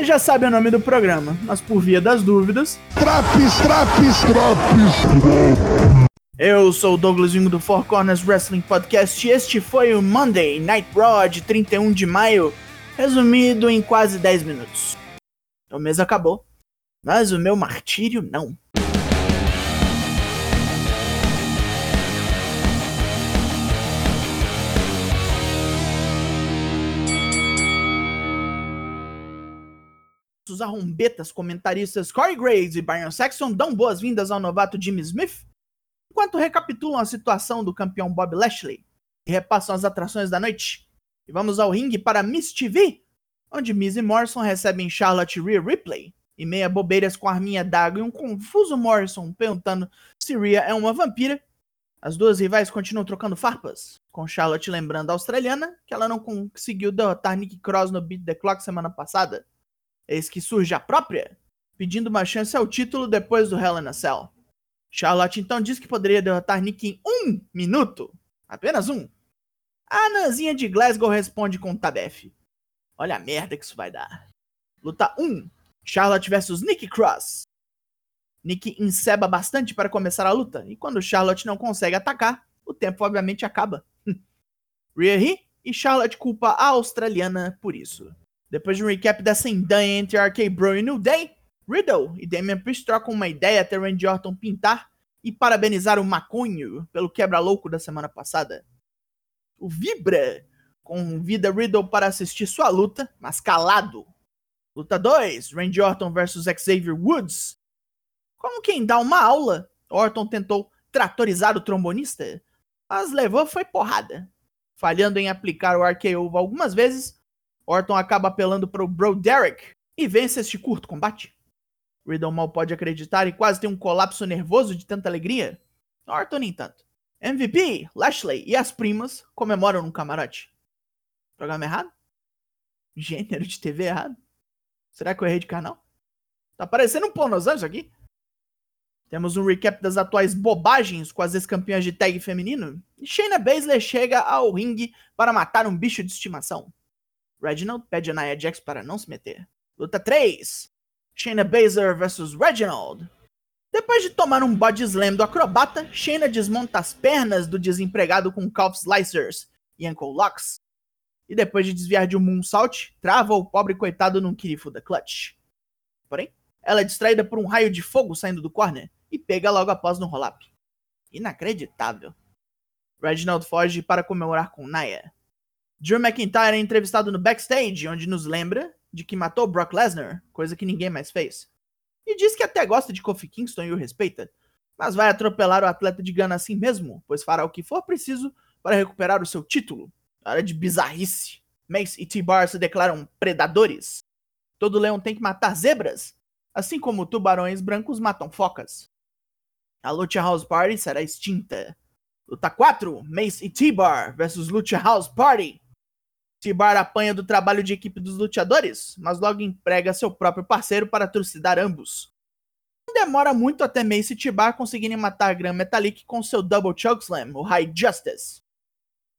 Você já sabe o nome do programa, mas por via das dúvidas. Traps, traps, traps. Eu sou o Douglas Vingo do Four Corners Wrestling Podcast e este foi o Monday Night Raw de 31 de maio, resumido em quase 10 minutos. O mês acabou, mas o meu martírio não. Arrombetas comentaristas Corey Graves e Byron Saxon dão boas-vindas ao novato Jimmy Smith, enquanto recapitulam a situação do campeão Bob Lashley e repassam as atrações da noite. E vamos ao ringue para Miss TV, onde Miz e Morrison recebem Charlotte Rhea Ripley e meia bobeiras com a arminha d'água e um confuso Morrison perguntando se Rhea é uma vampira. As duas rivais continuam trocando farpas, com Charlotte lembrando a australiana que ela não conseguiu derrotar Nick Cross no Beat the Clock semana passada. Eis que surge a própria, pedindo uma chance ao título depois do Hell in a Cell. Charlotte então diz que poderia derrotar Nick em um minuto. Apenas um. A Nanzinha de Glasgow responde com tabef. Olha a merda que isso vai dar. Luta 1. Charlotte versus Nick Cross. Nick enceba bastante para começar a luta, e quando Charlotte não consegue atacar, o tempo obviamente acaba. Rhea ri e Charlotte culpa a australiana por isso. Depois de um recap dessa endanha entre RK Bro e New Day, Riddle e Damian Priest trocam uma ideia até Randy Orton pintar e parabenizar o Maconho pelo quebra-louco da semana passada. O Vibra convida Riddle para assistir sua luta, mas calado. Luta 2, Randy Orton versus Xavier Woods. Como quem dá uma aula, Orton tentou tratorizar o trombonista, mas levou foi porrada. Falhando em aplicar o RKO algumas vezes, Orton acaba apelando para o Bro Derek e vence este curto combate. Riddle mal pode acreditar e quase tem um colapso nervoso de tanta alegria. Orton, nem tanto. MVP, Lashley e as primas comemoram no camarote. Programa errado? Gênero de TV errado? Será que eu errei de canal? Tá parecendo um pornozão isso aqui? Temos um recap das atuais bobagens com as ex-campeãs de tag feminino. E Shayna Baszler chega ao ringue para matar um bicho de estimação. Reginald pede a Nia Jax para não se meter. Luta 3. Shayna Baszler vs Reginald. Depois de tomar um body slam do acrobata, Shayna desmonta as pernas do desempregado com calf slicers e ankle locks. E depois de desviar de um moonsault, trava o pobre coitado num Kirifu da clutch. Porém, ela é distraída por um raio de fogo saindo do corner e pega logo após no roll-up. Inacreditável. Reginald foge para comemorar com Nia. Drew McIntyre é entrevistado no backstage, onde nos lembra de que matou Brock Lesnar, coisa que ninguém mais fez. E diz que até gosta de Kofi Kingston e o respeita, mas vai atropelar o atleta de Gana assim mesmo, pois fará o que for preciso para recuperar o seu título. Hora de bizarrice. Mace e T-Bar se declaram predadores. Todo leão tem que matar zebras, assim como tubarões brancos matam focas. A Lucha House Party será extinta. Luta 4, Mace e T-Bar versus Lucha House Party. T-Bar apanha do trabalho de equipe dos lutadores, mas logo emprega seu próprio parceiro para trucidar ambos. Não demora muito até Mace e T-Bar conseguirem matar Gran Metalik com seu Double Chokeslam, o High Justice.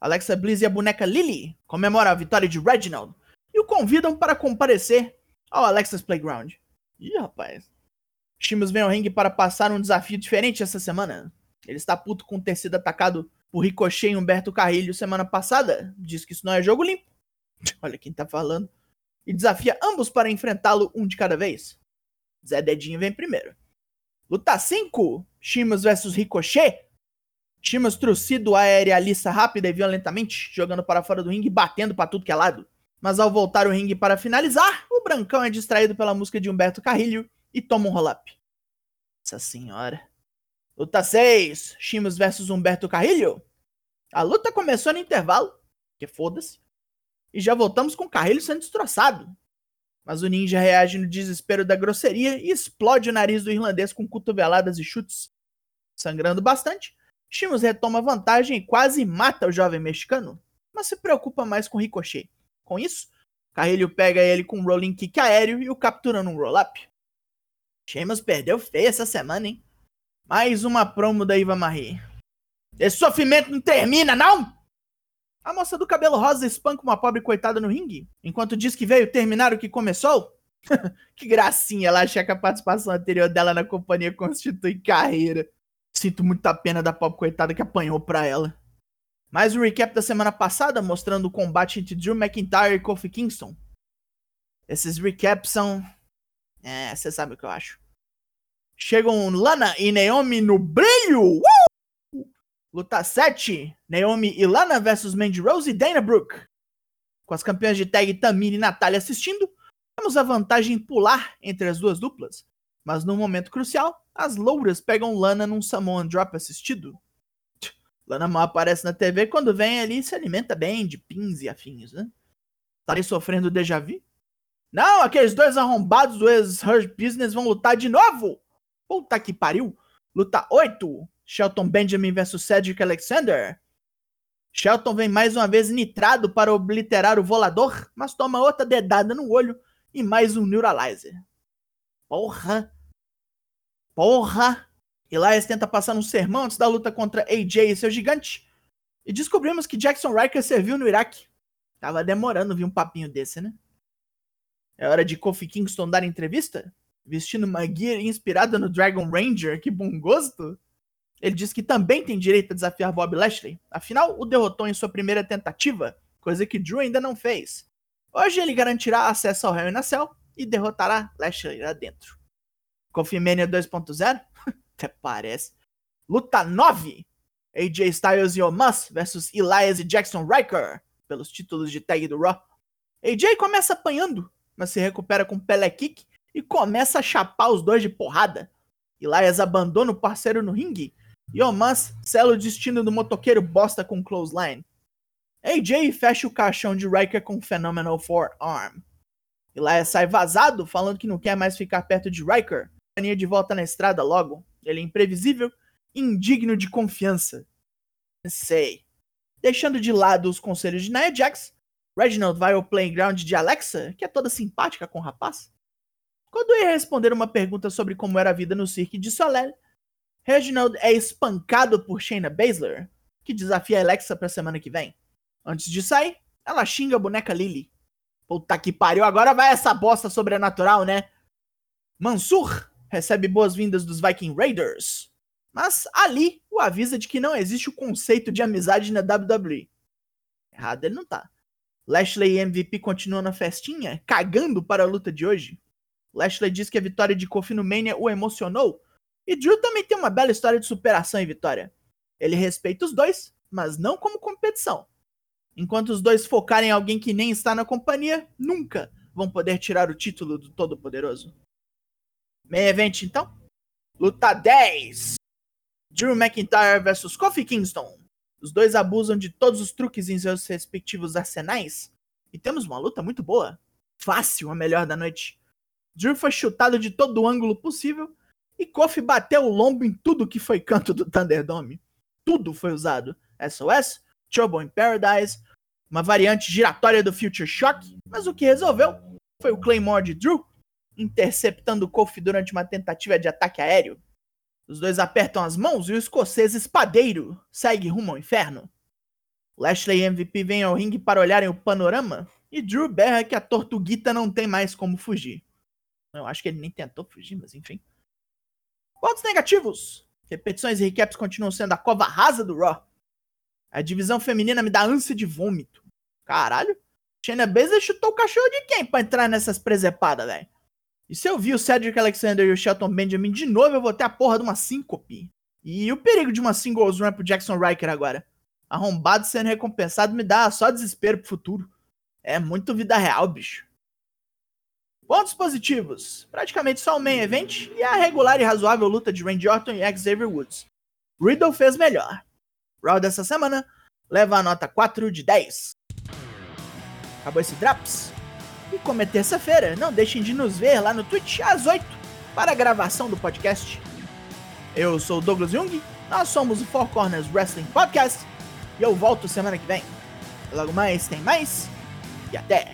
Alexa Bliss e a boneca Lily comemoram a vitória de Reginald e o convidam para comparecer ao Alexa's Playground. Ih, rapaz. Shimus vem ao ringue para passar um desafio diferente essa semana. Ele está puto com ter sido atacado por Ricochet e Humberto Carrilho semana passada. Diz que isso não é jogo limpo. Olha quem tá falando. E desafia ambos para enfrentá-lo um de cada vez. Zé Dedinho vem primeiro. Luta 5. Shimas versus Ricochet. Shimas trucido aérealista rápida e violentamente, jogando para fora do ringue e batendo para tudo que é lado. Mas ao voltar o ringue para finalizar, o Brancão é distraído pela música de Humberto Carrilho e toma um roll-up. Nossa senhora. Luta 6, Shimas versus Humberto Carrilho. A luta começou no intervalo, que foda-se, e já voltamos com o Carrilho sendo destroçado. Mas o ninja reage no desespero da grosseria e explode o nariz do irlandês com cotoveladas e chutes. Sangrando bastante, Shimas retoma vantagem e quase mata o jovem mexicano, mas se preocupa mais com Ricochet. Com isso, Carrilho pega ele com um rolling kick aéreo e o captura num roll-up. Sheamus perdeu feio essa semana, hein? Mais uma promo da Iva Marie. Esse sofrimento não termina, não? A moça do cabelo rosa espanca uma pobre coitada no ringue, enquanto diz que veio terminar o que começou. que gracinha ela achar que a participação anterior dela na companhia constitui carreira. Sinto muita pena da pobre coitada que apanhou pra ela. Mais um recap da semana passada, mostrando o combate entre Drew McIntyre e Kofi Kingston. Esses recaps são. É, você sabe o que eu acho. Chegam Lana e Naomi no brilho! Uh! Luta 7: Naomi e Lana versus Mandy Rose e Dana Brooke. Com as campeãs de tag Tamina e Natália assistindo, temos a vantagem em pular entre as duas duplas. Mas no momento crucial, as louras pegam Lana num Samoan Drop assistido. Lana mal aparece na TV quando vem ali e se alimenta bem de pins e afins, né? Tá ali sofrendo déjà vu? Não, aqueles dois arrombados do ex-Hurt Business vão lutar de novo! Puta que pariu! Luta 8: Shelton Benjamin vs Cedric Alexander. Shelton vem mais uma vez nitrado para obliterar o volador, mas toma outra dedada no olho e mais um Neuralizer. Porra! Porra! Elias tenta passar um sermão antes da luta contra AJ e seu gigante. E descobrimos que Jackson Riker serviu no Iraque. Tava demorando vir um papinho desse, né? É hora de Kofi Kingston dar entrevista? Vestindo uma gear inspirada no Dragon Ranger, que bom gosto! Ele diz que também tem direito a desafiar Bob Lashley. Afinal, o derrotou em sua primeira tentativa, coisa que Drew ainda não fez. Hoje ele garantirá acesso ao Hell in a Cell e derrotará Lashley lá dentro. Kofi Mania 2.0? Até parece. Luta 9. AJ Styles e Omos versus Elias e Jackson Riker pelos títulos de tag do Raw. AJ começa apanhando, mas se recupera com Pele Kick e começa a chapar os dois de porrada. Elias abandona o parceiro no ringue e Omos sela o destino do motoqueiro bosta com Clothesline. AJ fecha o caixão de Riker com Phenomenal Forearm. Elias sai vazado, falando que não quer mais ficar perto de Riker. Mania de volta na estrada logo. Ele é imprevisível indigno de confiança. Sei. Deixando de lado os conselhos de Nia Jax, Reginald vai ao playground de Alexa, que é toda simpática com o rapaz. Quando ia responder uma pergunta sobre como era a vida no Cirque de Soleil, Reginald é espancado por Shayna Baszler, que desafia Alexa pra semana que vem. Antes de sair, ela xinga a boneca Lily. Puta que pariu, agora vai essa bosta sobrenatural, né? Mansur recebe boas-vindas dos Viking Raiders, mas Ali o avisa de que não existe o conceito de amizade na WWE. Errado ele não tá. Lashley e MVP continuam na festinha, cagando para a luta de hoje. Lashley diz que a vitória de Kofi no Mania o emocionou, e Drew também tem uma bela história de superação e vitória. Ele respeita os dois, mas não como competição. Enquanto os dois focarem em alguém que nem está na companhia, nunca vão poder tirar o título do Todo-Poderoso. Main Event, então? Luta 10. Drew McIntyre versus Kofi Kingston. Os dois abusam de todos os truques em seus respectivos arsenais. E temos uma luta muito boa. Fácil, a melhor da noite. Drew foi chutado de todo ângulo possível. E Kofi bateu o lombo em tudo que foi canto do Thunderdome. Tudo foi usado. SOS, Trouble in Paradise, uma variante giratória do Future Shock, mas o que resolveu foi o Claymore de Drew, interceptando Kofi durante uma tentativa de ataque aéreo. Os dois apertam as mãos e o escocês espadeiro segue rumo ao inferno. Lashley e MVP vêm ao ringue para olharem o panorama e Drew berra que a tortuguita não tem mais como fugir. Eu acho que ele nem tentou fugir, mas enfim. Pontos negativos. Repetições e recaps continuam sendo a cova rasa do Raw. A divisão feminina me dá ânsia de vômito. Caralho. Shayna Baszler chutou o cachorro de quem pra entrar nessas presepadas, velho? E se eu vi o Cedric Alexander e o Shelton Benjamin de novo, eu vou ter a porra de uma síncope. E o perigo de uma singles run pro Jackson Riker agora. Arrombado sendo recompensado me dá só desespero pro futuro. É muito vida real, bicho. Pontos positivos. Praticamente só o main event e a regular e razoável luta de Randy Orton e Xavier Woods. Riddle fez melhor. Raw dessa semana leva a nota 4 de 10. Acabou esse Drops? E como é terça-feira, não deixem de nos ver lá no Twitch às 8 para a gravação do podcast. Eu sou o Douglas Jung, nós somos o Four Corners Wrestling Podcast e eu volto semana que vem. Logo mais tem mais e até!